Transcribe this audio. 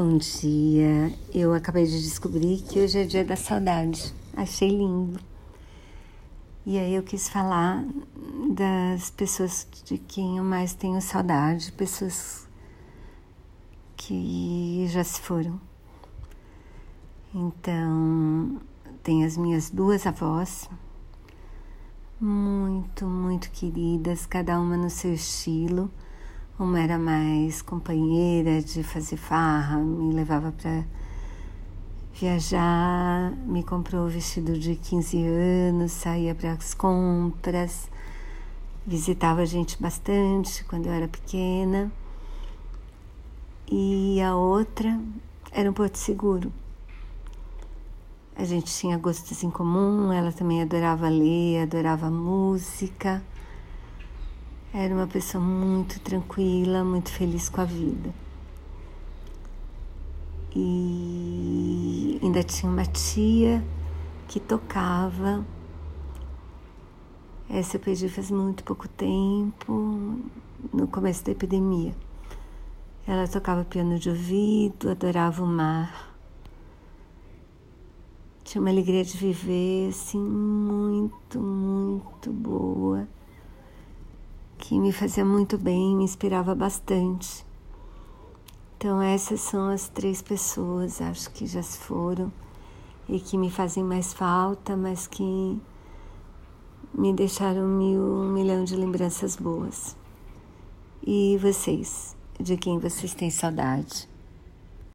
Bom dia. Eu acabei de descobrir que hoje é dia da saudade. Achei lindo. E aí eu quis falar das pessoas de quem eu mais tenho saudade, pessoas que já se foram. Então, tem as minhas duas avós, muito, muito queridas, cada uma no seu estilo uma era mais companheira de fazer farra, me levava para viajar, me comprou o vestido de 15 anos, saía para as compras, visitava a gente bastante quando eu era pequena. E a outra era um Porto Seguro. A gente tinha gostos em comum, ela também adorava ler, adorava música. Era uma pessoa muito tranquila, muito feliz com a vida. E ainda tinha uma tia que tocava. Essa eu perdi faz muito pouco tempo, no começo da epidemia. Ela tocava piano de ouvido, adorava o mar. Tinha uma alegria de viver, assim, muito, muito boa que me fazia muito bem, me inspirava bastante. Então, essas são as três pessoas, acho que já se foram e que me fazem mais falta, mas que me deixaram mil, um milhão de lembranças boas. E vocês, de quem vocês têm saudade?